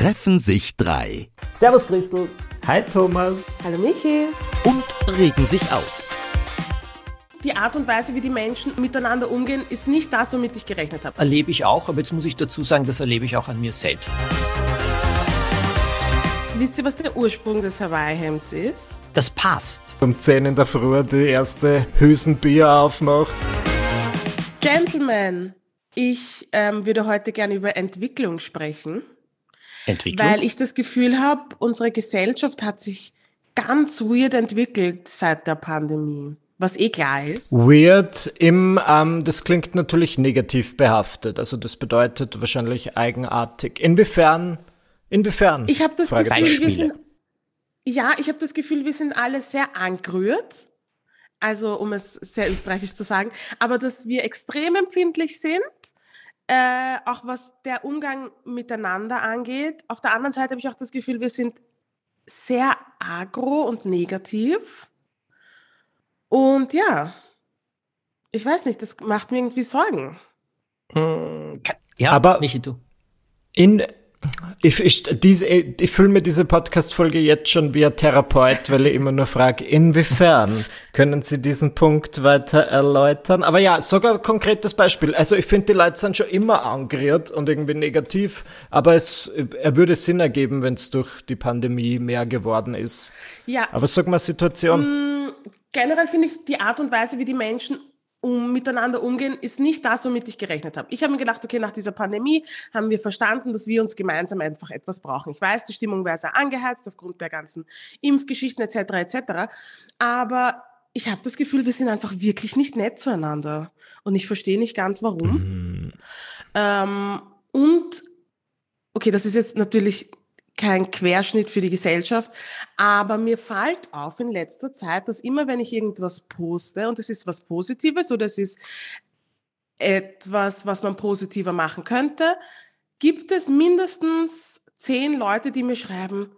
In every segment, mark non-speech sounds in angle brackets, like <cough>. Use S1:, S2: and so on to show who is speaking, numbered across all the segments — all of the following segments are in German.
S1: treffen sich drei.
S2: Servus Christel. Hi Thomas.
S3: Hallo Michi.
S1: Und regen sich auf.
S3: Die Art und Weise, wie die Menschen miteinander umgehen, ist nicht das, womit ich gerechnet habe.
S4: Erlebe ich auch, aber jetzt muss ich dazu sagen, das erlebe ich auch an mir selbst.
S3: Wisst ihr, was der Ursprung des Hawaii-Hemds ist?
S4: Das passt.
S2: Um 10 in der Früh die erste Hülsenbier aufmacht.
S3: Gentlemen, ich ähm, würde heute gerne über Entwicklung sprechen.
S4: Entwicklung?
S3: Weil ich das Gefühl habe, unsere Gesellschaft hat sich ganz weird entwickelt seit der Pandemie. Was eh klar ist.
S2: Weird im, ähm, das klingt natürlich negativ behaftet. Also das bedeutet wahrscheinlich eigenartig. Inwiefern? Inwiefern?
S3: Ich habe das Gefühl, wir sind, ja, ich habe das Gefühl, wir sind alle sehr angerührt. Also, um es sehr österreichisch zu sagen, aber dass wir extrem empfindlich sind, äh, auch was der Umgang miteinander angeht. Auf der anderen Seite habe ich auch das Gefühl, wir sind sehr agro und negativ. Und ja, ich weiß nicht, das macht mir irgendwie Sorgen.
S4: Hm, ja,
S2: aber
S4: nicht du.
S2: In ich, ich, diese, ich fühle mir diese Podcast-Folge jetzt schon wie ein Therapeut, weil ich immer nur frage, inwiefern können Sie diesen Punkt weiter erläutern? Aber ja, sogar ein konkretes Beispiel. Also ich finde, die Leute sind schon immer angerührt und irgendwie negativ, aber es er würde Sinn ergeben, wenn es durch die Pandemie mehr geworden ist.
S3: Ja.
S2: Aber sag mal Situation.
S3: Mm, generell finde ich die Art und Weise, wie die Menschen um miteinander umgehen, ist nicht das, womit ich gerechnet habe. Ich habe mir gedacht, okay, nach dieser Pandemie haben wir verstanden, dass wir uns gemeinsam einfach etwas brauchen. Ich weiß, die Stimmung wäre sehr angeheizt aufgrund der ganzen Impfgeschichten etc. etc. Aber ich habe das Gefühl, wir sind einfach wirklich nicht nett zueinander. Und ich verstehe nicht ganz, warum. Mhm. Ähm, und okay, das ist jetzt natürlich kein Querschnitt für die Gesellschaft, aber mir fällt auf in letzter Zeit, dass immer wenn ich irgendwas poste und es ist was Positives oder es ist etwas, was man positiver machen könnte, gibt es mindestens zehn Leute, die mir schreiben,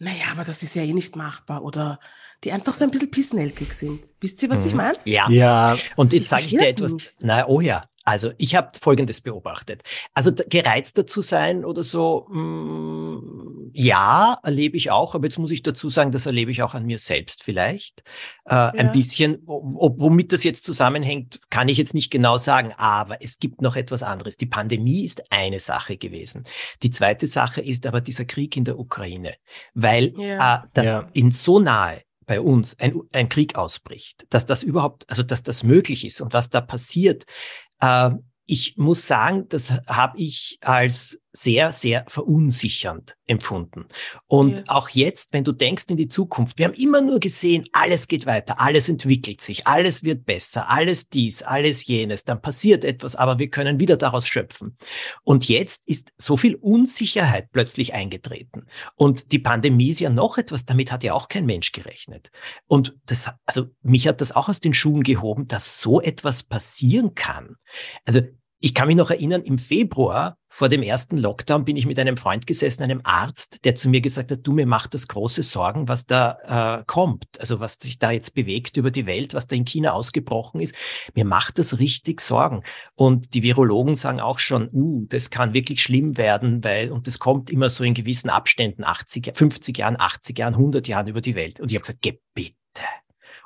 S3: naja, aber das ist ja eh nicht machbar oder die einfach so ein bisschen pissnelkig sind. Wisst ihr, was mhm. ich meine?
S4: Ja. ja. Und jetzt sage ich dir etwas. Nicht. Na, oh ja. Also ich habe Folgendes beobachtet. Also gereizter zu sein oder so, mh, mm, ja, erlebe ich auch, aber jetzt muss ich dazu sagen, das erlebe ich auch an mir selbst vielleicht. Äh, ja. Ein bisschen, ob, womit das jetzt zusammenhängt, kann ich jetzt nicht genau sagen, aber es gibt noch etwas anderes. Die Pandemie ist eine Sache gewesen. Die zweite Sache ist aber dieser Krieg in der Ukraine, weil ja. äh, das ja. in so nahe bei uns ein, ein Krieg ausbricht, dass das überhaupt, also dass das möglich ist und was da passiert, ich muss sagen, das habe ich als sehr, sehr verunsichernd empfunden. Und ja. auch jetzt, wenn du denkst in die Zukunft, wir haben immer nur gesehen, alles geht weiter, alles entwickelt sich, alles wird besser, alles dies, alles jenes, dann passiert etwas, aber wir können wieder daraus schöpfen. Und jetzt ist so viel Unsicherheit plötzlich eingetreten. Und die Pandemie ist ja noch etwas, damit hat ja auch kein Mensch gerechnet. Und das, also mich hat das auch aus den Schuhen gehoben, dass so etwas passieren kann. Also ich kann mich noch erinnern, im Februar vor dem ersten Lockdown bin ich mit einem Freund gesessen, einem Arzt, der zu mir gesagt hat, du, mir macht das große Sorgen, was da äh, kommt, also was sich da jetzt bewegt über die Welt, was da in China ausgebrochen ist. Mir macht das richtig Sorgen. Und die Virologen sagen auch schon, uh, das kann wirklich schlimm werden, weil, und das kommt immer so in gewissen Abständen, 80, 50 Jahren, 80 Jahren, 100 Jahren über die Welt. Und ich habe gesagt, geh bitte.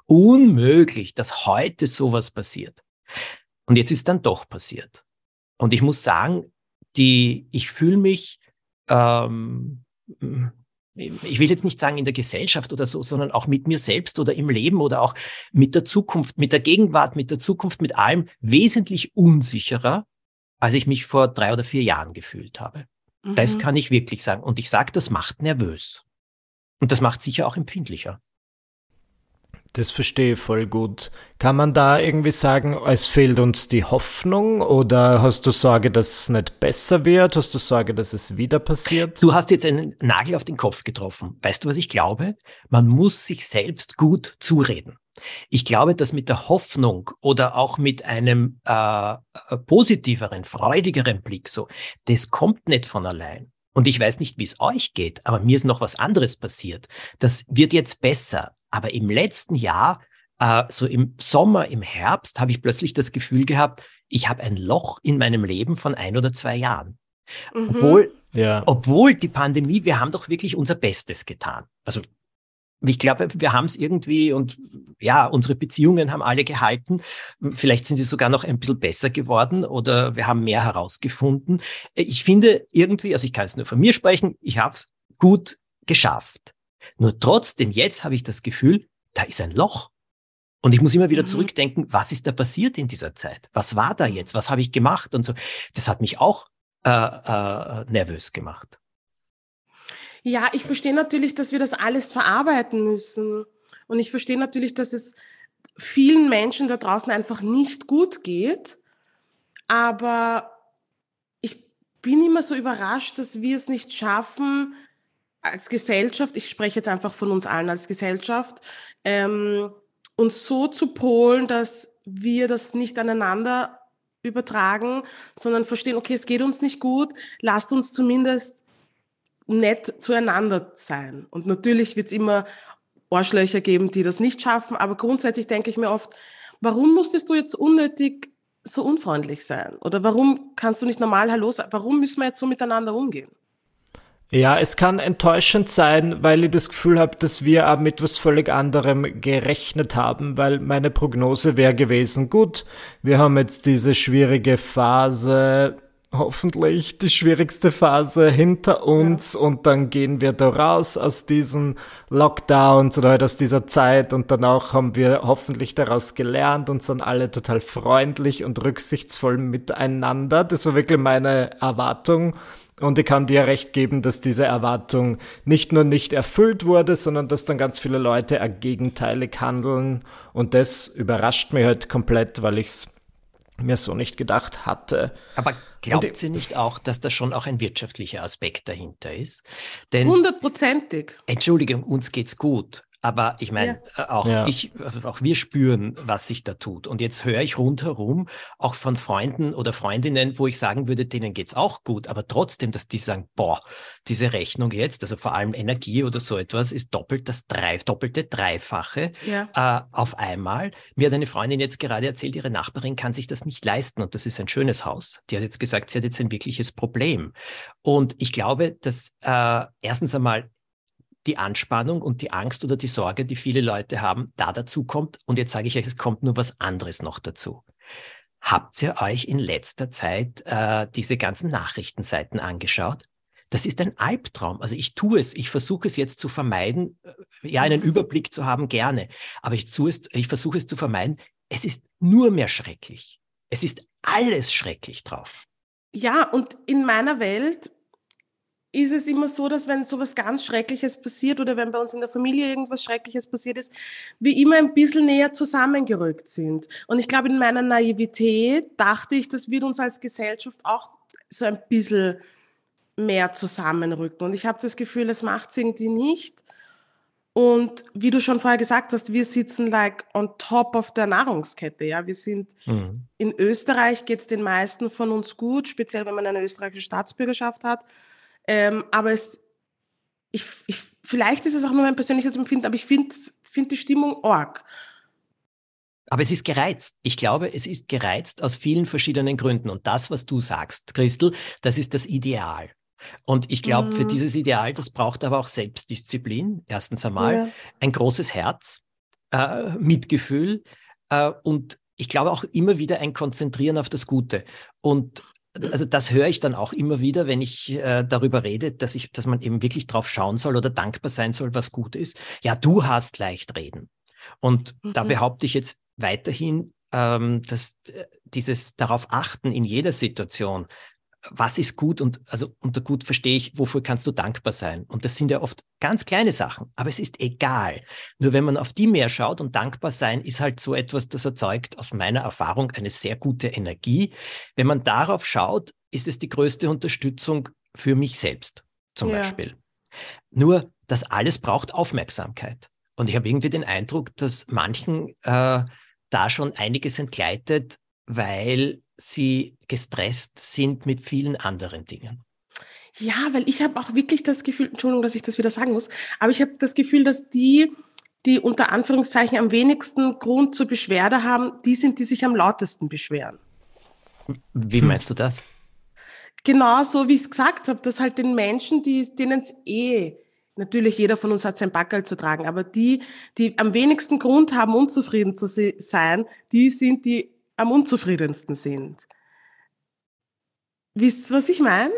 S4: Unmöglich, dass heute sowas passiert. Und jetzt ist dann doch passiert. Und ich muss sagen, die, ich fühle mich, ähm, ich will jetzt nicht sagen in der Gesellschaft oder so, sondern auch mit mir selbst oder im Leben oder auch mit der Zukunft, mit der Gegenwart, mit der Zukunft, mit allem wesentlich unsicherer, als ich mich vor drei oder vier Jahren gefühlt habe. Mhm. Das kann ich wirklich sagen. Und ich sage, das macht nervös. Und das macht sicher auch empfindlicher.
S2: Das verstehe ich voll gut. Kann man da irgendwie sagen, es fehlt uns die Hoffnung oder hast du Sorge, dass es nicht besser wird? Hast du Sorge, dass es wieder passiert?
S4: Du hast jetzt einen Nagel auf den Kopf getroffen. Weißt du, was ich glaube? Man muss sich selbst gut zureden. Ich glaube, dass mit der Hoffnung oder auch mit einem äh, positiveren, freudigeren Blick so, das kommt nicht von allein. Und ich weiß nicht, wie es euch geht, aber mir ist noch was anderes passiert. Das wird jetzt besser. Aber im letzten Jahr, äh, so im Sommer, im Herbst, habe ich plötzlich das Gefühl gehabt, ich habe ein Loch in meinem Leben von ein oder zwei Jahren. Mhm. Obwohl Ja. Obwohl die Pandemie, wir haben doch wirklich unser Bestes getan. Also ich glaube, wir haben es irgendwie und ja, unsere Beziehungen haben alle gehalten. Vielleicht sind sie sogar noch ein bisschen besser geworden oder wir haben mehr herausgefunden. Ich finde irgendwie, also ich kann es nur von mir sprechen, ich habe es gut geschafft. Nur trotzdem, jetzt habe ich das Gefühl, da ist ein Loch. Und ich muss immer wieder mhm. zurückdenken, was ist da passiert in dieser Zeit? Was war da jetzt? Was habe ich gemacht? Und so. Das hat mich auch äh, äh, nervös gemacht.
S3: Ja, ich verstehe natürlich, dass wir das alles verarbeiten müssen. Und ich verstehe natürlich, dass es vielen Menschen da draußen einfach nicht gut geht. Aber ich bin immer so überrascht, dass wir es nicht schaffen, als Gesellschaft, ich spreche jetzt einfach von uns allen als Gesellschaft, ähm, uns so zu polen, dass wir das nicht aneinander übertragen, sondern verstehen, okay, es geht uns nicht gut, lasst uns zumindest nett zueinander sein. Und natürlich wird es immer Arschlöcher geben, die das nicht schaffen, aber grundsätzlich denke ich mir oft, warum musstest du jetzt unnötig so unfreundlich sein? Oder warum kannst du nicht normal Hallo sagen? Warum müssen wir jetzt so miteinander umgehen?
S2: Ja, es kann enttäuschend sein, weil ich das Gefühl habe, dass wir auch mit was völlig anderem gerechnet haben, weil meine Prognose wäre gewesen, gut, wir haben jetzt diese schwierige Phase hoffentlich die schwierigste Phase hinter uns ja. und dann gehen wir da raus aus diesen Lockdowns oder halt aus dieser Zeit und danach haben wir hoffentlich daraus gelernt und sind alle total freundlich und rücksichtsvoll miteinander. Das war wirklich meine Erwartung. Und ich kann dir recht geben, dass diese Erwartung nicht nur nicht erfüllt wurde, sondern dass dann ganz viele Leute gegenteilig handeln. Und das überrascht mich halt komplett, weil ich es mir so nicht gedacht hatte.
S4: Aber glaubt und, sie nicht auch, dass da schon auch ein wirtschaftlicher Aspekt dahinter ist? Denn,
S3: hundertprozentig.
S4: Entschuldigung, uns geht's gut. Aber ich meine, ja. Äh, auch ja. ich, also auch wir spüren, was sich da tut. Und jetzt höre ich rundherum auch von Freunden oder Freundinnen, wo ich sagen würde, denen geht's auch gut. Aber trotzdem, dass die sagen, boah, diese Rechnung jetzt, also vor allem Energie oder so etwas, ist doppelt das drei, doppelte, dreifache ja. äh, auf einmal. Mir hat eine Freundin jetzt gerade erzählt, ihre Nachbarin kann sich das nicht leisten. Und das ist ein schönes Haus. Die hat jetzt gesagt, sie hat jetzt ein wirkliches Problem. Und ich glaube, dass äh, erstens einmal die Anspannung und die Angst oder die Sorge, die viele Leute haben, da dazu kommt. Und jetzt sage ich euch, es kommt nur was anderes noch dazu. Habt ihr euch in letzter Zeit äh, diese ganzen Nachrichtenseiten angeschaut? Das ist ein Albtraum. Also ich tue es, ich versuche es jetzt zu vermeiden, ja, einen mhm. Überblick zu haben, gerne. Aber ich, tue es, ich versuche es zu vermeiden. Es ist nur mehr schrecklich. Es ist alles schrecklich drauf.
S3: Ja, und in meiner Welt ist es immer so, dass wenn so was ganz Schreckliches passiert oder wenn bei uns in der Familie irgendwas Schreckliches passiert ist, wir immer ein bisschen näher zusammengerückt sind. Und ich glaube, in meiner Naivität dachte ich, das wird uns als Gesellschaft auch so ein bisschen mehr zusammenrücken. Und ich habe das Gefühl, es macht es irgendwie nicht. Und wie du schon vorher gesagt hast, wir sitzen like on top of der Nahrungskette. Ja, wir sind mhm. in Österreich geht es den meisten von uns gut, speziell wenn man eine österreichische Staatsbürgerschaft hat. Ähm, aber es, ich, ich, vielleicht ist es auch nur mein persönliches Empfinden, aber ich finde find die Stimmung arg.
S4: Aber es ist gereizt. Ich glaube, es ist gereizt aus vielen verschiedenen Gründen. Und das, was du sagst, Christel, das ist das Ideal. Und ich glaube, mm. für mhm. dieses Ideal, das braucht aber auch Selbstdisziplin, erstens einmal, ja. ein großes Herz, äh, Mitgefühl äh, und ich glaube auch immer wieder ein Konzentrieren auf das Gute. Und also das höre ich dann auch immer wieder, wenn ich äh, darüber rede, dass ich, dass man eben wirklich drauf schauen soll oder dankbar sein soll, was gut ist. Ja, du hast leicht reden. Und mhm. da behaupte ich jetzt weiterhin, ähm, dass äh, dieses darauf achten in jeder Situation, was ist gut und also unter gut verstehe ich, wofür kannst du dankbar sein? Und das sind ja oft ganz kleine Sachen, aber es ist egal. Nur wenn man auf die mehr schaut und dankbar sein ist halt so etwas, das erzeugt aus meiner Erfahrung eine sehr gute Energie. Wenn man darauf schaut, ist es die größte Unterstützung für mich selbst zum ja. Beispiel. Nur das alles braucht Aufmerksamkeit. Und ich habe irgendwie den Eindruck, dass manchen äh, da schon einiges entgleitet, weil sie gestresst sind mit vielen anderen Dingen.
S3: Ja, weil ich habe auch wirklich das Gefühl, Entschuldigung, dass ich das wieder sagen muss, aber ich habe das Gefühl, dass die, die unter Anführungszeichen am wenigsten Grund zur Beschwerde haben, die sind, die sich am lautesten beschweren.
S4: Wie hm. meinst du das?
S3: genau so, wie ich es gesagt habe, dass halt den Menschen, die, denen es eh, natürlich jeder von uns hat sein Backerl zu tragen, aber die, die am wenigsten Grund haben, unzufrieden zu sein, die sind, die am unzufriedensten sind. Wisst ihr, was ich meine?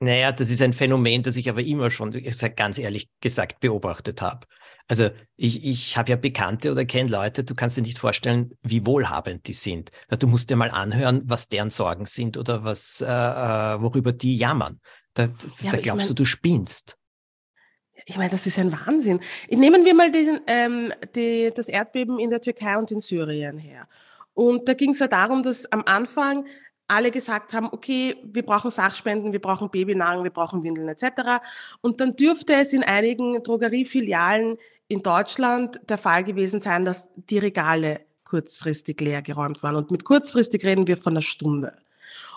S4: Naja, das ist ein Phänomen, das ich aber immer schon, ganz ehrlich gesagt, beobachtet habe. Also ich, ich habe ja Bekannte oder kenne Leute, du kannst dir nicht vorstellen, wie wohlhabend die sind. Du musst dir mal anhören, was deren Sorgen sind oder was, äh, äh worüber die jammern. Da, ja, da glaubst ich mein, du, du spinnst.
S3: Ich meine, das ist ein Wahnsinn. Nehmen wir mal diesen, ähm, die, das Erdbeben in der Türkei und in Syrien her. Und da ging es ja darum, dass am Anfang alle gesagt haben, okay, wir brauchen Sachspenden, wir brauchen Babynahrung, wir brauchen Windeln etc. Und dann dürfte es in einigen Drogeriefilialen in Deutschland der Fall gewesen sein, dass die Regale kurzfristig leer geräumt waren. Und mit kurzfristig reden wir von einer Stunde.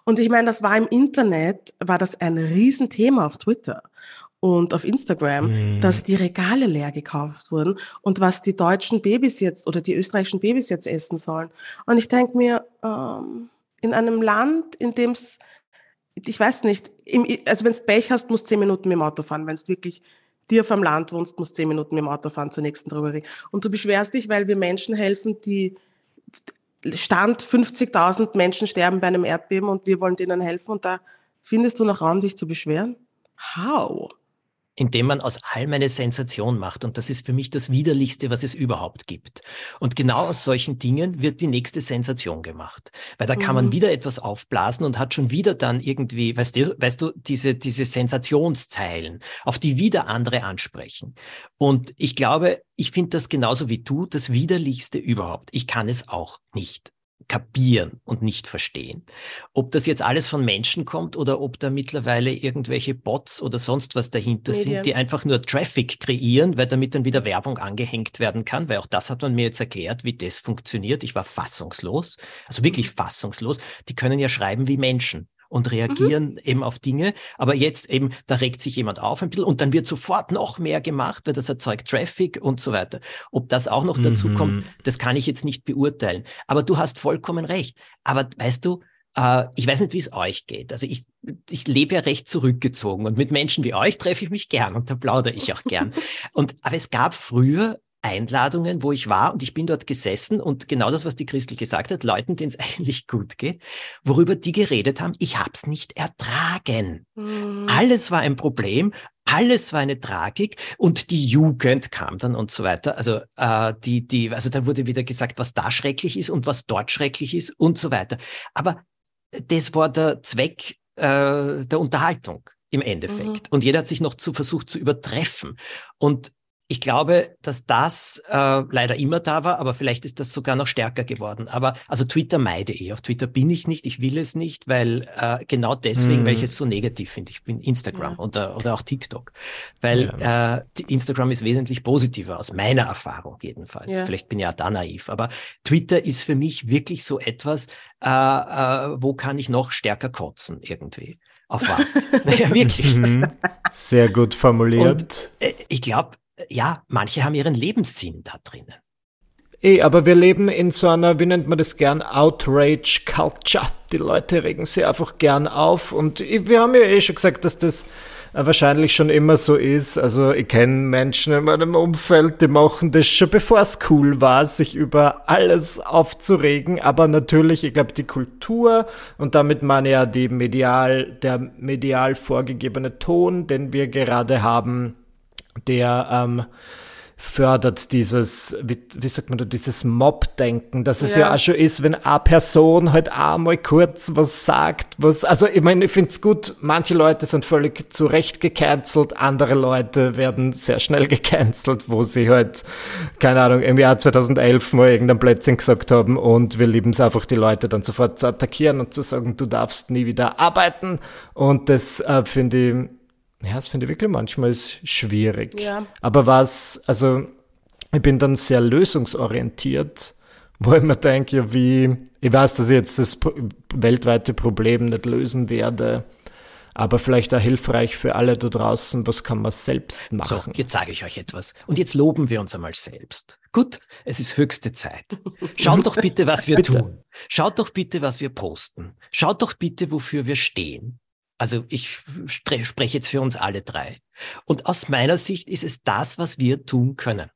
S3: Und ich meine, das war im Internet, war das ein Riesenthema auf Twitter und auf Instagram, mhm. dass die Regale leer gekauft wurden und was die deutschen Babys jetzt oder die österreichischen Babys jetzt essen sollen. Und ich denke mir, ähm, in einem Land, in dem es, ich weiß nicht, im, also wenn du Pech hast, musst du zehn Minuten mit dem Auto fahren. Wenn du wirklich dir vom Land wohnst, musst du zehn Minuten mit dem Auto fahren zur nächsten Drogerie. Und du beschwerst dich, weil wir Menschen helfen, die Stand 50.000 Menschen sterben bei einem Erdbeben und wir wollen denen helfen und da findest du noch Raum, dich zu beschweren? How?
S4: Indem man aus allem eine Sensation macht. Und das ist für mich das Widerlichste, was es überhaupt gibt. Und genau aus solchen Dingen wird die nächste Sensation gemacht. Weil da kann mhm. man wieder etwas aufblasen und hat schon wieder dann irgendwie, weißt du, weißt du, diese, diese Sensationszeilen, auf die wieder andere ansprechen. Und ich glaube, ich finde das genauso wie du das Widerlichste überhaupt. Ich kann es auch nicht kapieren und nicht verstehen. Ob das jetzt alles von Menschen kommt oder ob da mittlerweile irgendwelche Bots oder sonst was dahinter Medien. sind, die einfach nur Traffic kreieren, weil damit dann wieder Werbung angehängt werden kann, weil auch das hat man mir jetzt erklärt, wie das funktioniert. Ich war fassungslos, also wirklich mhm. fassungslos. Die können ja schreiben wie Menschen und reagieren mhm. eben auf Dinge. Aber jetzt eben, da regt sich jemand auf ein bisschen und dann wird sofort noch mehr gemacht, weil das erzeugt Traffic und so weiter. Ob das auch noch dazu mhm. kommt, das kann ich jetzt nicht beurteilen. Aber du hast vollkommen recht. Aber weißt du, äh, ich weiß nicht, wie es euch geht. Also ich, ich lebe ja recht zurückgezogen und mit Menschen wie euch treffe ich mich gern und da plaudere ich auch gern. <laughs> Und, aber es gab früher Einladungen, wo ich war und ich bin dort gesessen und genau das, was die Christel gesagt hat, Leuten, denen es <laughs> eigentlich gut geht, worüber die geredet haben, ich habe es nicht ertragen. Mhm. Alles war ein Problem, alles war eine Tragik und die Jugend kam dann und so weiter. Also äh, die, die, also da wurde wieder gesagt, was da schrecklich ist und was dort schrecklich ist und so weiter. Aber das war der Zweck äh, der Unterhaltung im Endeffekt. Mhm. Und jeder hat sich noch zu versucht zu übertreffen. Und ich glaube, dass das äh, leider immer da war, aber vielleicht ist das sogar noch stärker geworden. Aber also Twitter meide ich. Auf Twitter bin ich nicht, ich will es nicht, weil äh, genau deswegen, mm. weil ich hm. es so negativ finde. Ich bin Instagram ja. oder, oder auch TikTok. Weil ja. äh, Instagram ist wesentlich positiver, aus meiner Erfahrung jedenfalls. Ja. Vielleicht bin ich ja da naiv. Aber Twitter ist für mich wirklich so etwas, äh, äh, wo kann ich noch stärker kotzen irgendwie. Auf was? <laughs> <laughs> naja, wirklich. Mhm.
S2: Sehr gut formuliert. Und,
S4: äh, ich glaube, ja, manche haben ihren Lebenssinn da drinnen.
S2: Eh, aber wir leben in so einer, wie nennt man das gern, Outrage Culture. Die Leute regen sich einfach gern auf und wir haben ja eh schon gesagt, dass das wahrscheinlich schon immer so ist. Also ich kenne Menschen in meinem Umfeld, die machen das schon bevor es cool war, sich über alles aufzuregen. Aber natürlich, ich glaube, die Kultur und damit meine ja die medial, der medial vorgegebene Ton, den wir gerade haben, der ähm, fördert dieses, wie, wie sagt man da, dieses Mob-Denken, dass es ja. ja auch schon ist, wenn eine Person halt einmal kurz was sagt, was, also ich meine, ich finde es gut, manche Leute sind völlig zu Recht gecancelt, andere Leute werden sehr schnell <laughs> gecancelt, wo sie halt, keine Ahnung, im Jahr 2011 mal irgendein Plätzchen gesagt haben und wir lieben es einfach, die Leute dann sofort zu attackieren und zu sagen, du darfst nie wieder arbeiten und das äh, finde ich ja, das finde ich wirklich manchmal ist schwierig. Ja. Aber was, also ich bin dann sehr lösungsorientiert, wo ich mir denke, ja, wie, ich weiß, dass ich jetzt das weltweite Problem nicht lösen werde, aber vielleicht auch hilfreich für alle da draußen, was kann man selbst machen.
S4: So, jetzt sage ich euch etwas. Und jetzt loben wir uns einmal selbst. Gut, es ist höchste Zeit. Schaut doch bitte, was wir <laughs> bitte. tun. Schaut doch bitte, was wir posten. Schaut doch bitte, wofür wir stehen. Also ich spreche jetzt für uns alle drei. Und aus meiner Sicht ist es das, was wir tun können.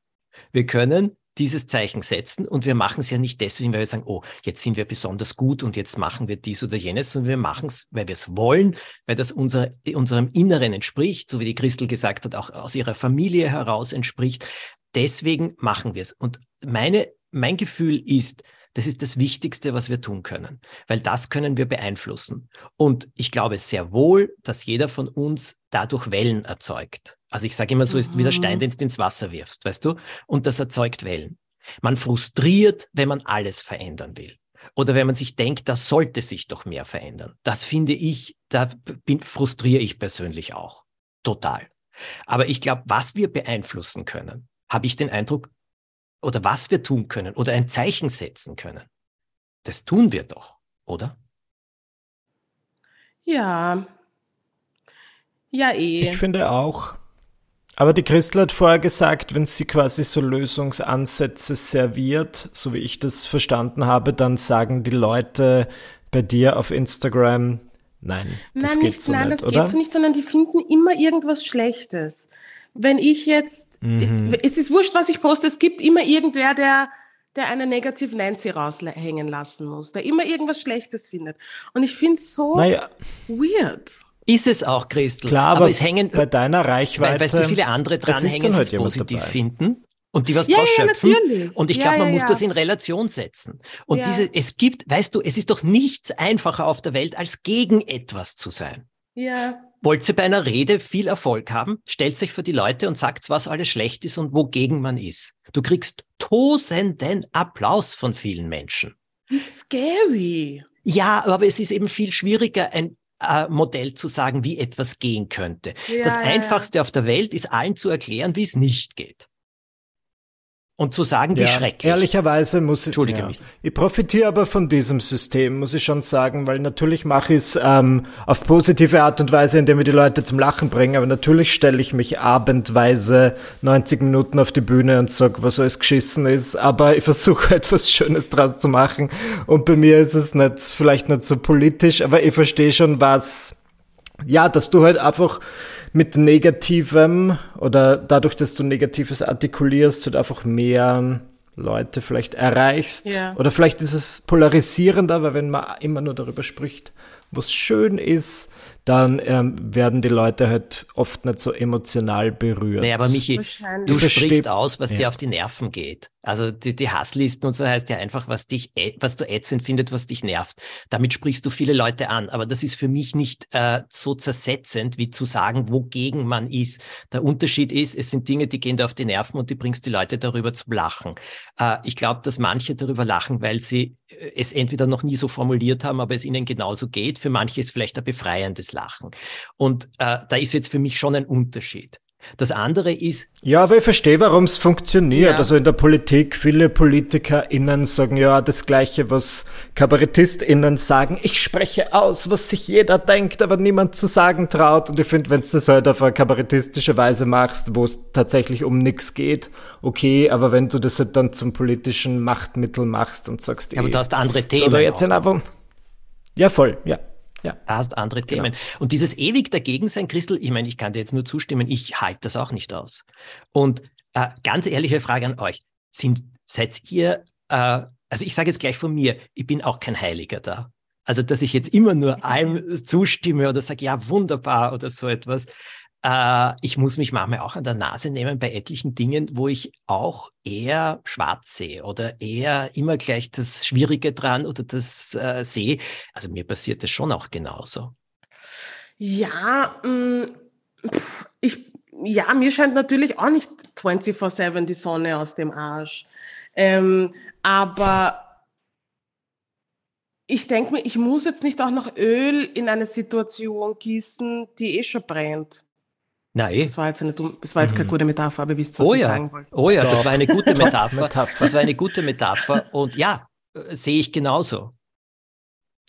S4: Wir können dieses Zeichen setzen und wir machen es ja nicht deswegen, weil wir sagen, oh, jetzt sind wir besonders gut und jetzt machen wir dies oder jenes, sondern wir machen es, weil wir es wollen, weil das unser, unserem Inneren entspricht, so wie die Christel gesagt hat, auch aus ihrer Familie heraus entspricht. Deswegen machen wir es. Und meine, mein Gefühl ist, das ist das Wichtigste, was wir tun können, weil das können wir beeinflussen. Und ich glaube sehr wohl, dass jeder von uns dadurch Wellen erzeugt. Also ich sage immer so, ist wie der Stein, mhm. den du ins Wasser wirfst, weißt du? Und das erzeugt Wellen. Man frustriert, wenn man alles verändern will. Oder wenn man sich denkt, da sollte sich doch mehr verändern. Das finde ich, da bin, frustriere ich persönlich auch. Total. Aber ich glaube, was wir beeinflussen können, habe ich den Eindruck, oder was wir tun können oder ein Zeichen setzen können. Das tun wir doch, oder?
S3: Ja. Ja, eh.
S2: Ich finde auch. Aber die Christel hat vorher gesagt, wenn sie quasi so Lösungsansätze serviert, so wie ich das verstanden habe, dann sagen die Leute bei dir auf Instagram, nein, das nein, geht nicht, so nein, nicht, das oder? geht so
S3: nicht, sondern die finden immer irgendwas Schlechtes wenn ich jetzt, mhm. es ist wurscht, was ich poste, es gibt immer irgendwer, der, der eine Negative Nancy raushängen lassen muss, der immer irgendwas Schlechtes findet. Und ich finde es so naja. weird.
S4: Ist es auch, Christel.
S2: Klar, aber, aber es hängen bei deiner Reichweite. Weil,
S4: weißt du, viele andere dranhängen, halt die es positiv dabei. finden und die was ja, draus ja, schöpfen. Natürlich. Und ich ja, glaube, man ja, muss das in Relation setzen. Und diese, es gibt, weißt du, es ist doch nichts einfacher auf der Welt, als gegen etwas zu sein.
S3: Ja.
S4: Wollt ihr bei einer Rede viel Erfolg haben? Stellt euch vor die Leute und sagt, was alles schlecht ist und wogegen man ist. Du kriegst tosenden Applaus von vielen Menschen.
S3: Wie scary.
S4: Ja, aber es ist eben viel schwieriger, ein äh, Modell zu sagen, wie etwas gehen könnte. Ja, das Einfachste ja. auf der Welt ist allen zu erklären, wie es nicht geht und zu sagen, wie ja, schrecklich.
S2: Ehrlicherweise muss ich, Entschuldige ja. mich. Ich profitiere aber von diesem System, muss ich schon sagen, weil natürlich mache ich es ähm, auf positive Art und Weise, indem wir die Leute zum Lachen bringen, aber natürlich stelle ich mich abendweise 90 Minuten auf die Bühne und sag, was alles geschissen ist, aber ich versuche <laughs> etwas Schönes draus zu machen und bei mir ist es nicht, vielleicht nicht so politisch, aber ich verstehe schon was, ja, dass du halt einfach mit Negativem oder dadurch, dass du Negatives artikulierst, halt einfach mehr Leute vielleicht erreichst. Ja. Oder vielleicht ist es polarisierender, weil wenn man immer nur darüber spricht, was schön ist, dann ähm, werden die Leute halt oft nicht so emotional berührt.
S4: Nee, aber Michi, du sprichst aus, was ja. dir auf die Nerven geht. Also die, die Hasslisten und so heißt ja einfach, was dich, was du ätzend findet, was dich nervt. Damit sprichst du viele Leute an. Aber das ist für mich nicht äh, so zersetzend, wie zu sagen, wogegen man ist. Der Unterschied ist, es sind Dinge, die gehen dir auf die Nerven und die bringst die Leute darüber zum Lachen. Äh, ich glaube, dass manche darüber lachen, weil sie äh, es entweder noch nie so formuliert haben, aber es ihnen genauso geht. Für manche ist vielleicht ein befreiendes Lachen. Und äh, da ist jetzt für mich schon ein Unterschied. Das andere ist.
S2: Ja, aber ich verstehe, warum es funktioniert. Ja. Also in der Politik, viele PolitikerInnen sagen ja das Gleiche, was KabarettistInnen sagen. Ich spreche aus, was sich jeder denkt, aber niemand zu sagen traut. Und ich finde, wenn du das halt auf eine kabarettistische Weise machst, wo es tatsächlich um nichts geht, okay, aber wenn du das halt dann zum politischen Machtmittel machst und sagst,
S4: ja, aber du hast andere Themen.
S2: Oder jetzt einfach. Ja, voll, ja. Ja.
S4: Hast andere genau. Themen. Und dieses ewig dagegen sein, Christel, ich meine, ich kann dir jetzt nur zustimmen, ich halte das auch nicht aus. Und äh, ganz ehrliche Frage an euch. Sind, seid ihr, äh, also ich sage jetzt gleich von mir, ich bin auch kein Heiliger da. Also, dass ich jetzt immer nur <laughs> allem zustimme oder sage, ja, wunderbar oder so etwas. Äh, ich muss mich manchmal auch an der Nase nehmen bei etlichen Dingen, wo ich auch eher schwarz sehe oder eher immer gleich das Schwierige dran oder das äh, sehe. Also mir passiert das schon auch genauso.
S3: Ja, mm, ich, ja, mir scheint natürlich auch nicht 24-7 die Sonne aus dem Arsch. Ähm, aber ich denke mir, ich muss jetzt nicht auch noch Öl in eine Situation gießen, die eh schon brennt.
S4: Nein.
S3: Das war jetzt, eine, das war jetzt keine mhm. gute Metapher, aber wisst, was oh, ich
S4: ja.
S3: sagen wollte.
S4: Oh ja, das war eine gute <laughs> Metapher. das war eine gute Metapher. Und ja, äh, sehe ich genauso.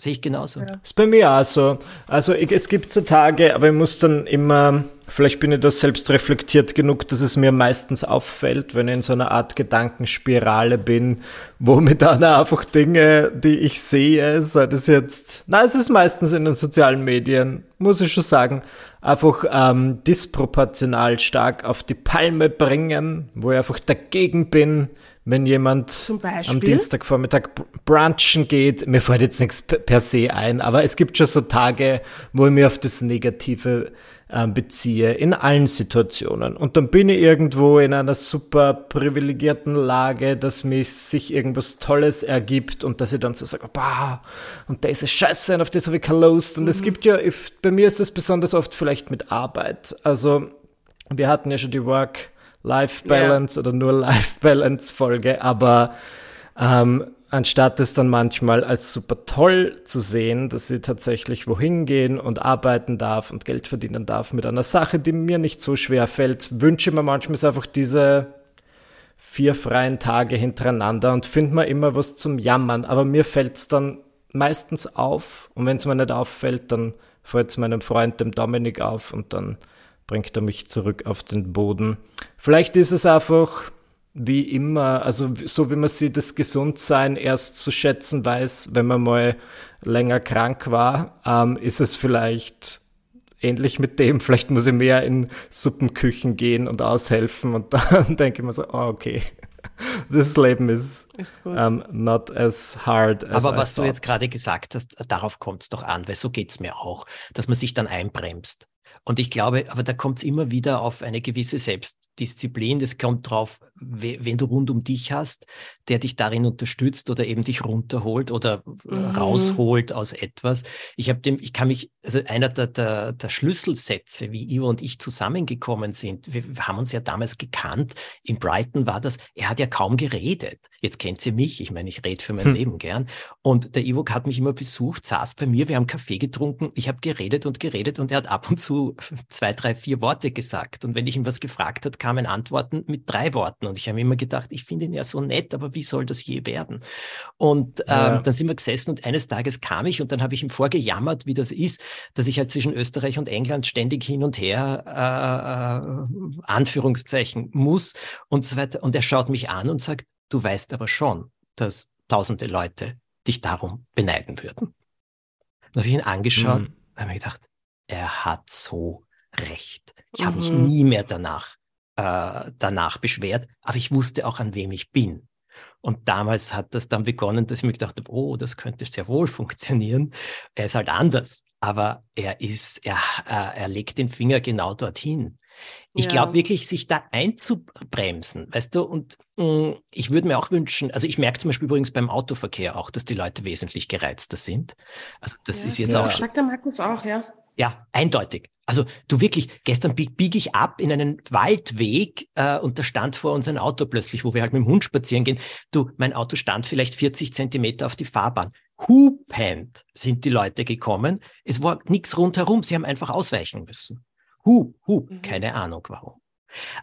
S4: Sehe ich genauso.
S2: Ja. Ist bei mir auch so. Also ich, es gibt so Tage, aber ich muss dann immer, vielleicht bin ich da selbst reflektiert genug, dass es mir meistens auffällt, wenn ich in so einer Art Gedankenspirale bin, wo mir dann einfach Dinge, die ich sehe, sei das jetzt, na, es ist meistens in den sozialen Medien, muss ich schon sagen, einfach ähm, disproportional stark auf die Palme bringen, wo ich einfach dagegen bin, wenn jemand am Dienstagvormittag brunchen geht, mir fällt jetzt nichts per se ein, aber es gibt schon so Tage, wo ich mir auf das Negative äh, beziehe, in allen Situationen. Und dann bin ich irgendwo in einer super privilegierten Lage, dass mich sich irgendwas Tolles ergibt und dass ich dann so sage, bah, und das ist scheiße und auf das habe ich keine Lust. Und mhm. es gibt ja, bei mir ist es besonders oft vielleicht mit Arbeit. Also, wir hatten ja schon die Work- Life Balance yeah. oder nur Life Balance Folge, aber ähm, anstatt es dann manchmal als super toll zu sehen, dass sie tatsächlich wohin gehen und arbeiten darf und Geld verdienen darf mit einer Sache, die mir nicht so schwer fällt, wünsche ich mir manchmal einfach diese vier freien Tage hintereinander und finde mir immer was zum Jammern. Aber mir fällt es dann meistens auf und wenn es mir nicht auffällt, dann fällt es meinem Freund, dem Dominik, auf und dann bringt er mich zurück auf den Boden. Vielleicht ist es einfach wie immer, also so wie man sieht, das Gesundsein erst zu schätzen weiß, wenn man mal länger krank war, ähm, ist es vielleicht ähnlich mit dem. Vielleicht muss ich mehr in Suppenküchen gehen und aushelfen und <laughs> dann denke ich mir so, oh, okay. <laughs> Das Leben ist, ist um, ähm, not as hard
S4: as Aber was du jetzt gerade gesagt hast, darauf kommt es doch an, weil so geht es mir auch, dass man sich dann einbremst. Und ich glaube, aber da kommt es immer wieder auf eine gewisse Selbstdisziplin. Das kommt drauf, wenn du rund um dich hast, der dich darin unterstützt oder eben dich runterholt oder äh, mhm. rausholt aus etwas. Ich habe dem, ich kann mich, also einer der, der, der Schlüsselsätze, wie Ivo und ich zusammengekommen sind, wir, wir haben uns ja damals gekannt. In Brighton war das, er hat ja kaum geredet. Jetzt kennt sie mich, ich meine, ich rede für mein hm. Leben gern. Und der Ivo hat mich immer besucht, saß bei mir, wir haben Kaffee getrunken, ich habe geredet und geredet und er hat ab und zu <laughs> zwei, drei, vier Worte gesagt. Und wenn ich ihm was gefragt hat, kamen Antworten mit drei Worten. Und ich habe immer gedacht, ich finde ihn ja so nett, aber wie soll das je werden? Und ähm, ja. dann sind wir gesessen und eines Tages kam ich und dann habe ich ihm vorgejammert, wie das ist, dass ich halt zwischen Österreich und England ständig hin und her äh, äh, Anführungszeichen muss und so weiter. Und er schaut mich an und sagt, du weißt aber schon, dass tausende Leute dich darum beneiden würden. Dann habe ich ihn angeschaut mhm. und habe mir gedacht, er hat so recht. Ich habe mich mhm. nie mehr danach, äh, danach beschwert, aber ich wusste auch, an wem ich bin. Und damals hat das dann begonnen, dass ich mir gedacht habe, oh, das könnte sehr wohl funktionieren. Er ist halt anders, aber er ist, er, äh, er legt den Finger genau dorthin. Ich ja. glaube wirklich, sich da einzubremsen, weißt du, und mh, mm, ich würde mir auch wünschen, also ich merke zum Beispiel übrigens beim Autoverkehr auch, dass die Leute wesentlich gereizter sind. Also das ja, ist jetzt ja. auch.
S3: Sagt der Markus auch, ja.
S4: Ja, eindeutig. Also du wirklich, gestern biege bieg ich ab in einen Waldweg äh, und da stand vor uns ein Auto plötzlich, wo wir halt mit dem Hund spazieren gehen. Du, mein Auto stand vielleicht 40 Zentimeter auf die Fahrbahn. Hupend sind die Leute gekommen. Es war nichts rundherum. Sie haben einfach ausweichen müssen. Hup, hup, mhm. keine Ahnung warum.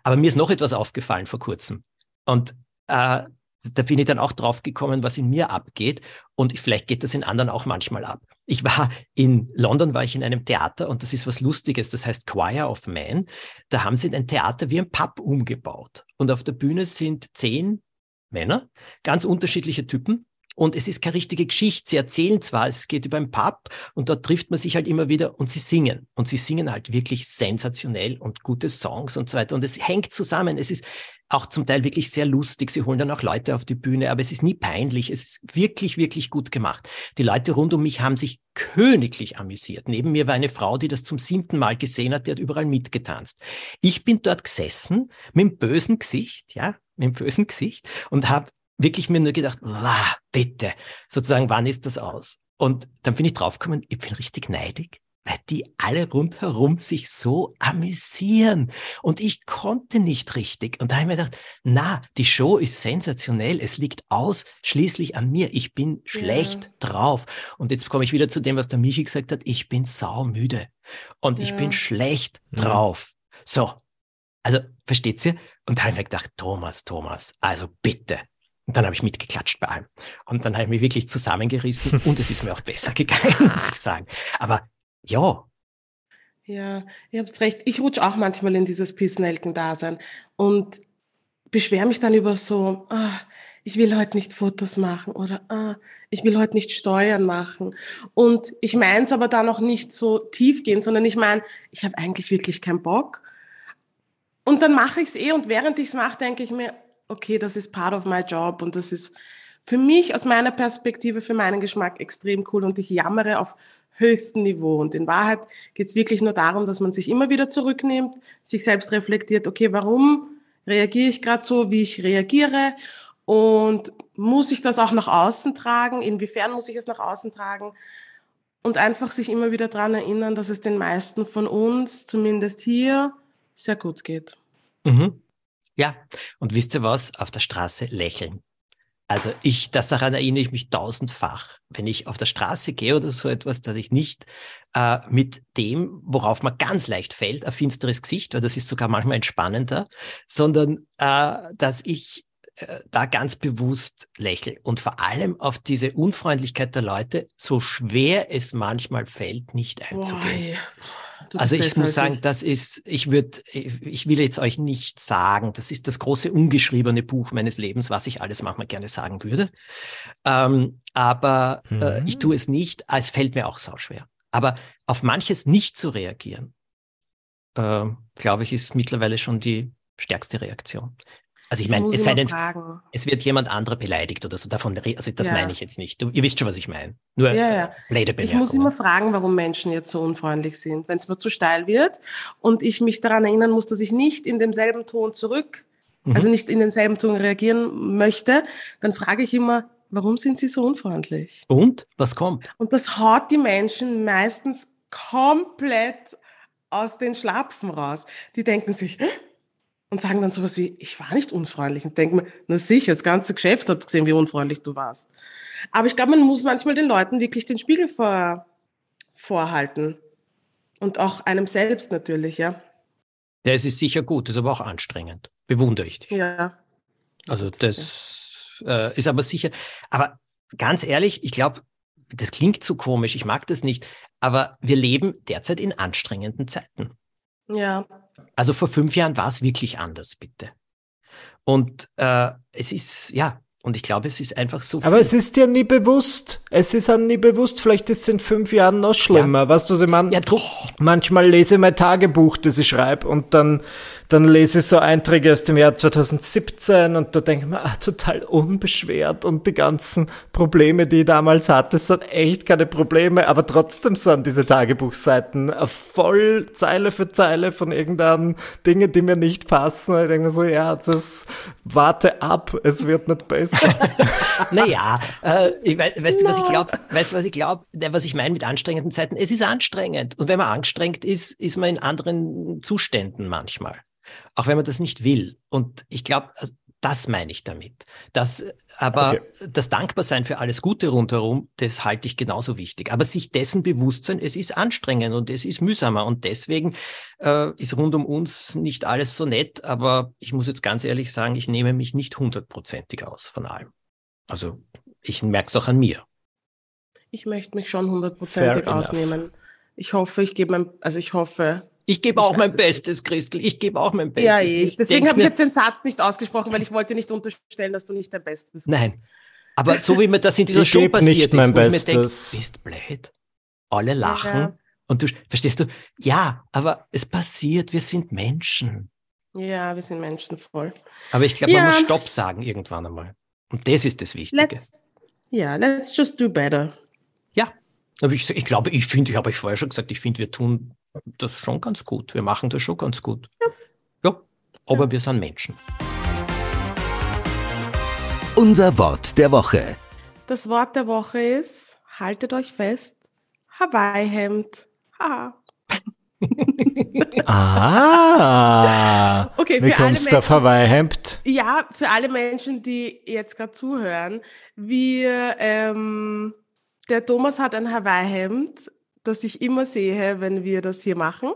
S4: Aber mir ist noch etwas aufgefallen vor kurzem. Und äh, da bin ich dann auch drauf gekommen, was in mir abgeht. Und vielleicht geht das in anderen auch manchmal ab. Ich war in London, war ich in einem Theater und das ist was Lustiges. Das heißt Choir of Men. Da haben sie ein Theater wie ein Pub umgebaut. Und auf der Bühne sind zehn Männer, ganz unterschiedliche Typen. Und es ist keine richtige Geschichte. Sie erzählen zwar, es geht über ein Pub und dort trifft man sich halt immer wieder und sie singen. Und sie singen halt wirklich sensationell und gute Songs und so weiter. Und es hängt zusammen. Es ist auch zum Teil wirklich sehr lustig. Sie holen dann auch Leute auf die Bühne, aber es ist nie peinlich. Es ist wirklich, wirklich gut gemacht. Die Leute rund um mich haben sich königlich amüsiert. Neben mir war eine Frau, die das zum siebten Mal gesehen hat, die hat überall mitgetanzt. Ich bin dort gesessen mit dem bösen Gesicht, ja, mit dem bösen Gesicht und habe wirklich mir nur gedacht, wow, bitte, sozusagen, wann ist das aus? Und dann bin ich draufgekommen, ich bin richtig neidig, weil die alle rundherum sich so amüsieren. Und ich konnte nicht richtig. Und da habe ich mir gedacht, na, die Show ist sensationell. Es liegt ausschließlich an mir. Ich bin schlecht ja. drauf. Und jetzt komme ich wieder zu dem, was der Michi gesagt hat. Ich bin saumüde. Und ja. ich bin schlecht ja. drauf. So. Also, versteht ihr? Und da habe ich mir gedacht, Thomas, Thomas, also bitte, Und dann habe ich mitgeklatscht bei allem. Und dann habe ich mich wirklich zusammengerissen <laughs> und es ist mir auch besser gegangen, muss ich sagen. Aber ja.
S3: Ja, ihr habt recht. Ich rutsche auch manchmal in dieses Pissnelken-Dasein und beschwere mich dann über so, ah, ich will heute nicht Fotos machen oder ah, ich will heute nicht Steuern machen. Und ich meine es aber dann auch nicht so tief gehen, sondern ich meine, ich habe eigentlich wirklich keinen Bock. Und dann mache ich es eh und während ich es mache, denke ich mir, okay, das ist part of my job und das ist für mich aus meiner Perspektive, für meinen Geschmack extrem cool und ich jammere auf höchstem Niveau. Und in Wahrheit geht es wirklich nur darum, dass man sich immer wieder zurücknimmt, sich selbst reflektiert, okay, warum reagiere ich gerade so, wie ich reagiere und muss ich das auch nach außen tragen? Inwiefern muss ich es nach außen tragen? Und einfach sich immer wieder dran erinnern, dass es den meisten von uns, zumindest hier, sehr gut geht.
S4: Mhm. Ja, und wisst ihr was? Auf der Straße lächeln. Also ich, das daran erinnere ich mich tausendfach, wenn ich auf der Straße gehe oder so etwas, dass ich nicht äh, mit dem, worauf man ganz leicht fällt, ein finsteres Gesicht, weil das ist sogar manchmal entspannender, sondern äh, dass ich äh, da ganz bewusst lächle. Und vor allem auf diese Unfreundlichkeit der Leute, so schwer es manchmal fällt, nicht einzugehen. Boah, also ich muss sagen, das ist, ich würde, ich will jetzt euch nicht sagen, das ist das große ungeschriebene Buch meines Lebens, was ich alles manchmal gerne sagen würde. Ähm, aber mhm. äh, ich mhm. tue es nicht, es fällt mir auch sauschwer. Aber auf manches nicht zu reagieren, äh, glaube ich, ist mittlerweile schon die stärkste Reaktion. Also ich meine, es sei denn, es wird jemand anderer beleidigt oder so davon, also das ja. meine ich jetzt nicht. Du, ihr wisst schon, was ich meine.
S3: Nur ja, ja. Ich muss immer fragen, warum Menschen jetzt so unfreundlich sind. Wenn es mir zu steil wird und ich mich daran erinnern muss, dass ich nicht in demselben Ton zurück, mhm. also nicht in denselben Ton reagieren möchte, dann frage ich immer, warum sind sie so unfreundlich?
S4: Und? Was kommt?
S3: Und das haut die Menschen meistens komplett aus den Schlapfen raus. Die denken sich, und sagen dann sowas wie, ich war nicht unfreundlich und denken mir, na sicher, das ganze Geschäft hat gesehen, wie unfreundlich du warst. Aber ich glaube, man muss manchmal den Leuten wirklich den Spiegel vor, vorhalten. Und auch einem selbst natürlich, ja.
S4: Ja, es ist sicher gut, ist aber auch anstrengend. Bewundere ich dich.
S3: Ja.
S4: Also das äh, ist aber sicher, aber ganz ehrlich, ich glaube, das klingt zu komisch, ich mag das nicht, aber wir leben derzeit in anstrengenden Zeiten.
S3: Ja.
S4: Also vor fünf Jahren war es wirklich anders, bitte. Und äh, es ist, ja, und ich glaube, es ist einfach so.
S2: Aber es ist dir nie bewusst. Es ist einem nie bewusst. Vielleicht ist es in fünf Jahren noch schlimmer. Ja. Weißt du, was ich meine? Ja, Manchmal lese ich mein Tagebuch, das ich schreibe, und dann dann lese ich so Einträge aus dem Jahr 2017 und da denke ich mir, ah, total unbeschwert und die ganzen Probleme, die ich damals hatte, sind echt keine Probleme, aber trotzdem sind diese Tagebuchseiten voll Zeile für Zeile von irgendeinen Dingen, die mir nicht passen. Ich denke mir so, ja, das warte ab, es wird nicht besser. <laughs>
S4: naja, äh, ich weiß, weißt du, was ich glaube? Weißt du, was ich glaube? Was ich meine mit anstrengenden Zeiten? Es ist anstrengend. Und wenn man angestrengt ist, ist man in anderen Zuständen manchmal auch wenn man das nicht will. Und ich glaube, also das meine ich damit. Das, aber okay. das Dankbarsein für alles Gute rundherum, das halte ich genauso wichtig. Aber sich dessen bewusst sein, es ist anstrengend und es ist mühsamer und deswegen äh, ist rund um uns nicht alles so nett. Aber ich muss jetzt ganz ehrlich sagen, ich nehme mich nicht hundertprozentig aus von allem. Also ich merke es auch an mir.
S3: Ich möchte mich schon hundertprozentig ausnehmen. Ich hoffe, ich gebe mein, also ich hoffe,
S4: ich gebe auch mein Bestes, Christel. Ich gebe auch mein Bestes.
S3: Ja, ich. Deswegen habe ich jetzt den Satz nicht ausgesprochen, weil ich wollte nicht unterstellen, dass du nicht dein Bestes bist.
S4: Nein. Aber so wie mir das in dieser ich Show passiert
S2: nicht mein ist, Bestes. ich mir denke,
S4: bist blöd. Alle lachen. Ja. Und du, verstehst du? Ja, aber es passiert. Wir sind Menschen.
S3: Ja, wir sind Menschen voll.
S4: Aber ich glaube, ja. man muss Stopp sagen irgendwann einmal. Und das ist das Wichtige.
S3: Let's, ja, let's just do better.
S4: Ja. Aber ich, ich glaube, ich finde, ich habe euch vorher schon gesagt, ich finde, wir tun das schon ganz gut. Wir machen das schon ganz gut. Ja, ja aber ja. wir sind Menschen.
S1: Unser Wort der Woche.
S3: Das Wort der Woche ist, haltet euch fest, Hawaii-Hemd. Haha. <laughs>
S2: ah. Okay, Wie kommst du auf Hawaii-Hemd?
S3: Ja, für alle Menschen, die jetzt gerade zuhören, wir, ähm, der Thomas hat ein Hawaii-Hemd das ich immer sehe, wenn wir das hier machen.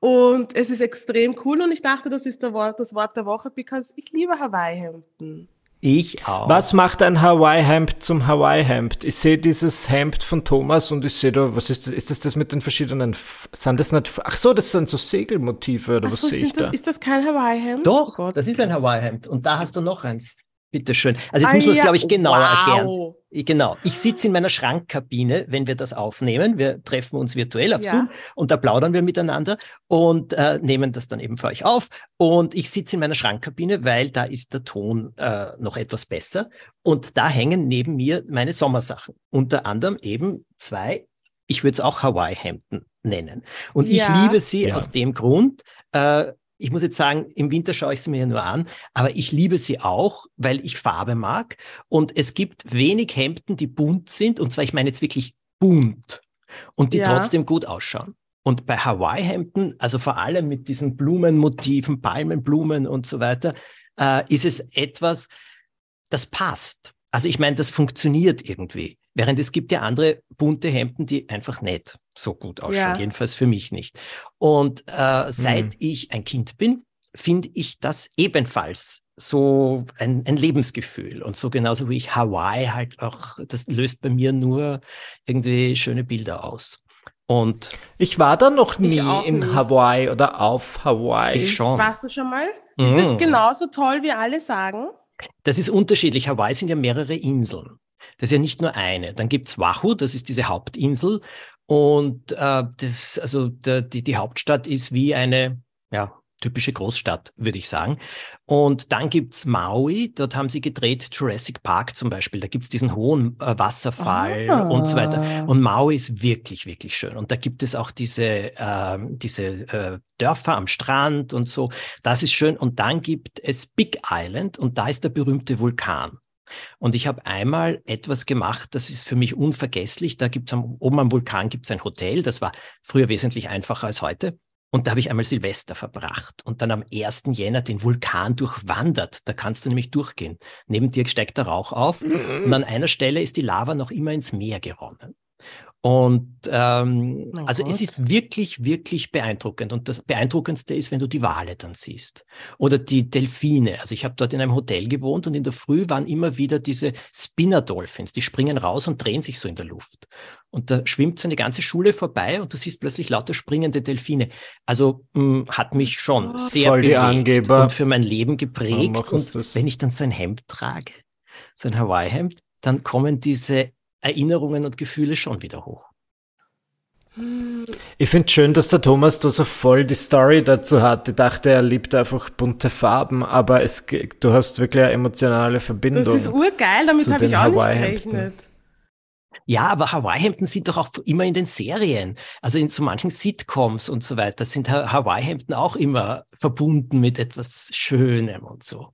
S3: Und es ist extrem cool und ich dachte, das ist Wort, das Wort der Woche, because ich liebe Hawaii-Hemden.
S4: Ich auch.
S2: Was macht ein Hawaii-Hemd zum Hawaii-Hemd? Ich sehe dieses Hemd von Thomas und ich sehe da, was ist das? Ist das das mit den verschiedenen, F sind das nicht, ach so, das sind so Segelmotive oder
S3: Ach
S2: was
S3: so,
S2: sehe ich
S3: das,
S2: da?
S3: ist das kein Hawaii-Hemd?
S4: Doch,
S3: Oh Gott.
S4: das ist ein Hawaii-Hemd. Und da hast du noch eins. Bitteschön. Also jetzt
S3: Ah
S4: muss man es,
S3: ja,
S4: glaube ich, genauer
S3: wow.
S4: erklären. Ich- Genau. Ich sitze in meiner Schrankkabine, wenn wir das aufnehmen. Wir treffen uns virtuell auf
S3: Ja.
S4: Zoom und da plaudern wir miteinander und äh, nehmen das dann eben für euch auf. Und ich sitze in meiner Schrankkabine, weil da ist der Ton äh, noch etwas besser. Und da hängen neben mir meine Sommersachen. Unter anderem eben zwei, ich würde es auch Hawaii-Hemden nennen. Und ich
S3: Ja.
S4: liebe sie
S2: Ja.
S4: aus dem Grund, äh, ich muss jetzt sagen, im Winter schaue ich sie mir ja nur an, aber ich liebe sie auch, weil ich Farbe mag. Und es gibt wenig Hemden, die bunt sind, und zwar, ich meine jetzt wirklich bunt und die
S3: Ja.
S4: trotzdem gut ausschauen. Und bei Hawaii-Hemden, also vor allem mit diesen Blumenmotiven, Palmenblumen und so weiter, äh, ist es etwas, das passt. Also ich meine, das funktioniert irgendwie. Während es gibt ja andere bunte Hemden, die einfach nicht so gut ausschauen,
S3: Ja.
S4: jedenfalls für mich nicht. Und äh, seit ich ein Kind bin, finde ich das ebenfalls so ein, ein Lebensgefühl. Und so genauso wie ich Hawaii halt auch, das löst bei mir nur irgendwie schöne Bilder aus. Und
S2: Ich war da noch nie in
S3: nicht.
S2: Hawaii oder auf Hawaii.
S4: ich schon.
S3: Warst du schon mal? Ist
S4: Mhm.
S3: es genauso toll, wie alle sagen?
S4: Das ist unterschiedlich. Hawaii sind ja mehrere Inseln. Das ist ja nicht nur eine. Dann gibt's Oahu, das ist diese Hauptinsel. Und äh, das, also der, die, die Hauptstadt ist wie eine ja, typische Großstadt, würde ich sagen. Und dann gibt's Maui, dort haben sie gedreht, Jurassic Park zum Beispiel. Da gibt's diesen hohen äh, Wasserfall
S3: Ah.
S4: und so weiter. Und Maui ist wirklich, wirklich schön. Und da gibt es auch diese, ähm, diese äh, Dörfer am Strand und so. Das ist schön. Und dann gibt es Big Island und da ist der berühmte Vulkan. Und ich habe einmal etwas gemacht, das ist für mich unvergesslich. Da gibt's am, oben am Vulkan gibt's ein Hotel, das war früher wesentlich einfacher als heute. Und da habe ich einmal Silvester verbracht und dann am 1. Jänner den Vulkan durchwandert. Da kannst du nämlich durchgehen. Neben dir steigt der Rauch auf und an einer Stelle ist die Lava noch immer ins Meer geronnen. Und ähm,
S3: Mein
S4: also es ist wirklich, wirklich beeindruckend. Und das Beeindruckendste ist, wenn du die Wale dann siehst. Oder die Delfine. Also ich habe dort in einem Hotel gewohnt und in der Früh waren immer wieder diese Spinner-Dolphins. Die springen raus und drehen sich so in der Luft. Und da schwimmt so eine ganze Schule vorbei und du siehst plötzlich lauter springende Delfine. Also mh, hat mich schon
S3: Oh,
S4: sehr bewegt und für mein Leben geprägt. Und wenn ich dann so ein Hemd trage, so ein Hawaii-Hemd, dann kommen diese Erinnerungen und Gefühle schon wieder hoch.
S2: Ich finde schön, dass der Thomas da so voll die Story dazu hat. Ich dachte, er liebt einfach bunte Farben, aber es, du hast wirklich eine emotionale Verbindung.
S3: Das ist urgeil, damit
S2: zu
S3: habe ich
S2: den
S3: auch nicht gerechnet.
S4: Ja, aber Hawaii-Hemden sind doch auch immer in den Serien. Also in so manchen Sitcoms und so weiter sind Ha- Hawaii-Hemden auch immer verbunden mit etwas Schönem und so.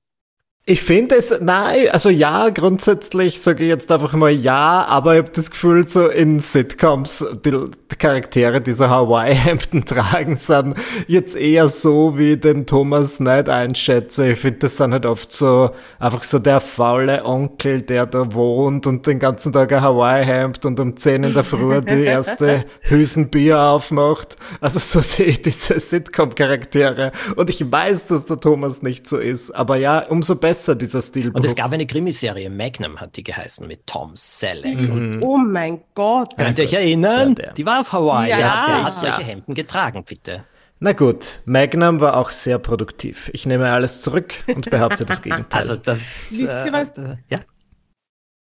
S2: Ich finde es, nein, also ja, grundsätzlich sage ich jetzt einfach mal ja, aber ich habe das Gefühl, so in Sitcoms, die, die Charaktere, die so Hawaii-Hemden <laughs> tragen, sind jetzt eher so, wie den Thomas nicht einschätze. Ich finde, das sind halt oft so, einfach so der faule Onkel, der da wohnt und den ganzen Tag ein Hawaii-Hemd und um 10 in der Früh die <laughs> erste Hülsenbier aufmacht. Also so <laughs> sehe ich diese Sitcom-Charaktere. Und ich weiß, dass der Thomas nicht so ist, aber ja, umso besser dieser Stilbruch.
S4: Und es gab eine Krimiserie, Magnum hat die geheißen, mit Tom Selleck. Und
S3: Oh mein Gott.
S4: könnt ihr euch erinnern?
S2: Ja,
S4: die war auf Hawaii.
S3: Ja.
S4: Ja, hat solche Hemden getragen, bitte.
S2: Na gut, Magnum war auch sehr produktiv. Ich nehme alles zurück und behaupte das Gegenteil. <laughs>
S4: Also das.
S3: Wisst ihr, was-
S4: äh, ja?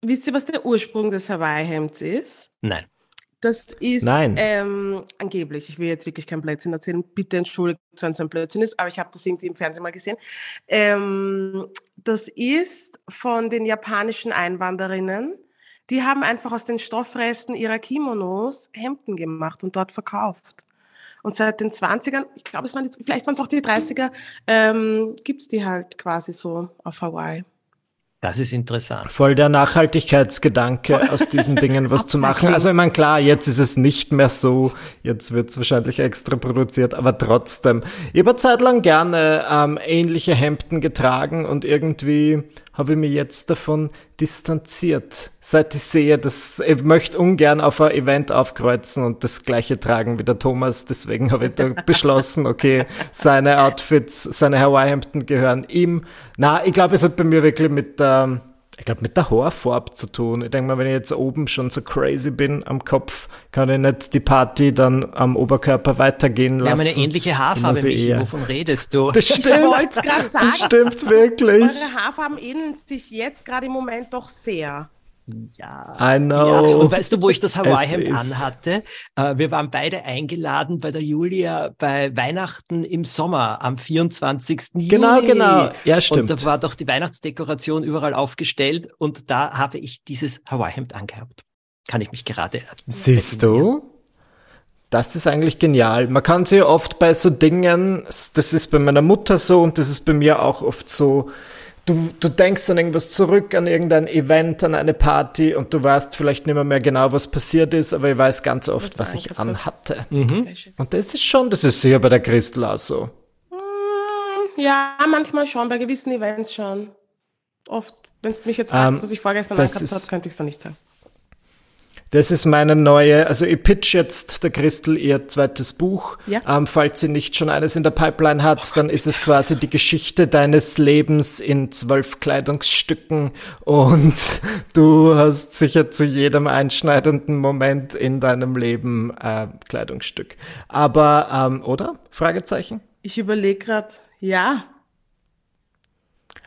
S3: Wisst ihr, was der Ursprung des Hawaii-Hemds ist?
S4: Nein.
S3: Das ist
S2: Nein.
S3: Ähm, angeblich, ich will jetzt wirklich kein Blödsinn erzählen, bitte entschuldigt, wenn es ein Blödsinn ist, aber ich habe das irgendwie im Fernsehen mal gesehen. Ähm, das ist von den japanischen Einwanderinnen, die haben einfach aus den Stoffresten ihrer Kimonos Hemden gemacht und dort verkauft. Und seit den 20ern, ich glaube, es waren die, vielleicht waren es auch die 30er, ähm, gibt's die halt quasi so auf Hawaii.
S4: Das ist interessant.
S2: Voll der Nachhaltigkeitsgedanke, aus diesen Dingen was zu <laughs> machen. Also ich meine, klar, jetzt ist es nicht mehr so, jetzt wird es wahrscheinlich extra produziert, aber trotzdem. Ich habe eine Zeit lang gerne ähm, ähnliche Hemden getragen und irgendwie habe ich mich jetzt davon distanziert. Seit ich sehe, dass ich möchte ungern auf ein Event aufkreuzen und das gleiche tragen wie der Thomas. Deswegen habe ich da <laughs> beschlossen, okay, seine Outfits, seine Hawaii-Hemden gehören ihm. Na, ich glaube, es hat bei mir wirklich mit der, ähm, ich glaube, mit der Haarfarbe zu tun. Ich denke mal, wenn ich jetzt oben schon so crazy bin am Kopf, kann ich nicht die Party dann am Oberkörper weitergehen lassen.
S4: Wir haben eine ähnliche Haarfarbe, Michi. Wovon redest du?
S2: Das <laughs> stimmt. Ich sagen, das stimmt <laughs> wirklich.
S3: Eure Haarfarben ähneln sich jetzt gerade im Moment doch sehr.
S4: Ja.
S2: I know. Ja.
S4: Und weißt du, wo ich das <laughs> Hawaii-Hemd anhatte? Äh, wir waren beide eingeladen bei der Julia bei Weihnachten im Sommer am 24.
S2: Genau, Juli. genau. Ja, stimmt.
S4: Und da war doch die Weihnachtsdekoration überall aufgestellt und da habe ich dieses Hawaii-Hemd angehabt. Kann ich mich gerade
S2: Siehst du? Das ist eigentlich genial. Man kann sie oft bei so Dingen, das ist bei meiner Mutter so und das ist bei mir auch oft so, du, du denkst an irgendwas zurück, an irgendein Event, an eine Party und du weißt vielleicht nicht mehr, mehr genau, was passiert ist, aber ich weiß ganz oft, was, was ich anhatte. Mhm. Und das ist schon, das ist sicher bei der Christel auch so.
S3: Mm, ja, manchmal schon, bei gewissen Events schon. Oft, wenn es mich jetzt fragst, ähm, was ich vorgestern angehabt habe, könnte ich es dann nicht sagen.
S2: Das ist meine neue, also ich pitch jetzt der Christel ihr zweites Buch.
S3: Ja.
S2: Ähm, falls sie nicht schon eines in der Pipeline hat, oh, dann ist es quasi die Geschichte deines Lebens in zwölf Kleidungsstücken und du hast sicher zu jedem einschneidenden Moment in deinem Leben äh, Kleidungsstück. Aber, ähm, oder? Fragezeichen?
S3: Ich überlege gerade, ja,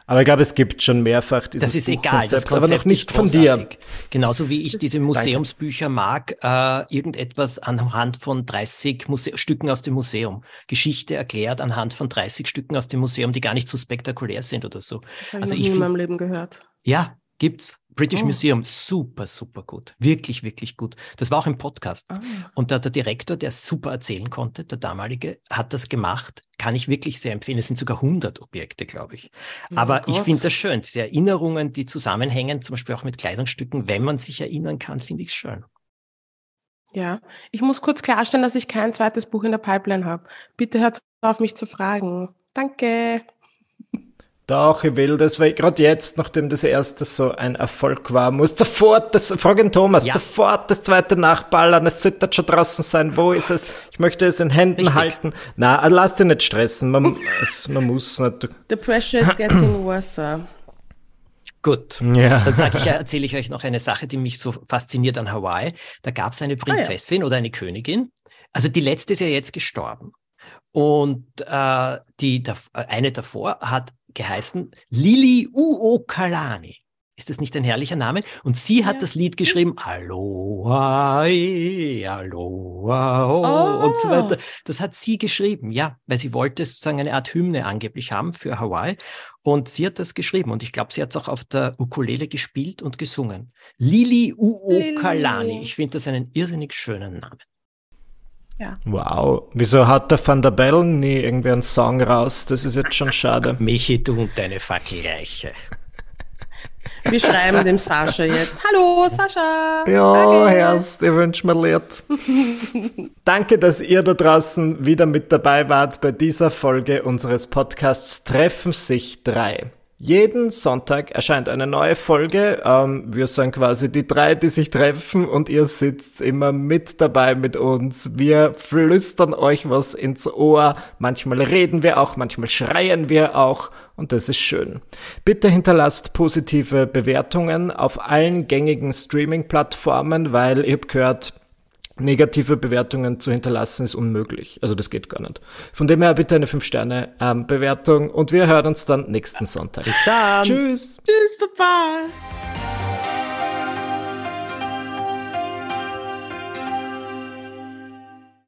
S2: aber ich glaube, es gibt schon mehrfach
S4: dieses Das ist egal, das Konzept
S2: aber noch nicht von dir.
S4: Genauso wie ich das diese Museumsbücher mag, äh, irgendetwas anhand von 30 Muse Stücken aus dem Museum. Geschichte erklärt anhand von 30 Stücken aus dem Museum, die gar nicht so spektakulär sind oder so.
S3: Das habe also ich in meinem Leben gehört.
S4: Ja, gibt's. British oh. Museum, super, super gut. Wirklich, wirklich gut. Das war auch im Podcast. Oh. Und da der Direktor, der es super erzählen konnte, der damalige, hat das gemacht. Kann ich wirklich sehr empfehlen. Es sind sogar 100 Objekte, glaube ich. Oh Aber Gott. ich finde das schön. Diese Erinnerungen, die zusammenhängen, zum Beispiel auch mit Kleidungsstücken, wenn man sich erinnern kann, finde ich schön.
S3: Ja, ich muss kurz klarstellen, dass ich kein zweites Buch in der Pipeline habe. Bitte hört auf, mich zu fragen. Danke.
S2: Doch, ich will das, weil gerade jetzt, nachdem das erste so ein Erfolg war, muss sofort das, fragen Thomas, ja. sofort das zweite nachballern, es sollte schon draußen sein, wo ist es? Ich möchte es in Händen Richtig. halten. Na, lass dich nicht stressen, man, es, man muss nicht.
S3: The pressure is getting worse.
S4: Gut, ja. dann sage ich, erzähle ich euch noch eine Sache, die mich so fasziniert an Hawaii. Da gab es eine Prinzessin ah, ja. oder eine Königin. Also die letzte ist ja jetzt gestorben. Und äh, die, eine davor hat geheißen Lili Uokalani. Ist das nicht ein herrlicher Name? Und sie hat ja, das Lied geschrieben, Aloha, Aloha, oh. und so weiter. Das hat sie geschrieben, ja, weil sie wollte sozusagen eine Art Hymne angeblich haben für Hawaii. Und sie hat das geschrieben. Und ich glaube, sie hat es auch auf der Ukulele gespielt und gesungen. Lili Uokalani. Ich finde das einen irrsinnig schönen Namen.
S3: Ja.
S2: Wow. Wieso hat der Van der Bellen nie irgendwie einen Song raus? Das ist jetzt schon schade. <laughs>
S4: Michi, du und deine Fackelreiche. <laughs>
S3: Wir schreiben dem Sascha jetzt. Hallo, Sascha.
S2: Ja, Herrst, ich wünsche mir Lied. <laughs> Danke, dass ihr da draußen wieder mit dabei wart bei dieser Folge unseres Podcasts Treffen sich drei. Jeden Sonntag erscheint eine neue Folge. Ähm, wir sind quasi die drei, die sich treffen und ihr sitzt immer mit dabei mit uns. Wir flüstern euch was ins Ohr. Manchmal reden wir auch, manchmal schreien wir auch und das ist schön. Bitte hinterlasst positive Bewertungen auf allen gängigen Streaming-Plattformen, weil ihr habt gehört, negative Bewertungen zu hinterlassen, ist unmöglich. Also das geht gar nicht. Von dem her bitte eine 5-Sterne-Bewertung ähm, und wir hören uns dann nächsten Sonntag.
S4: Bis dann.
S2: Tschüss.
S3: Tschüss, Papa.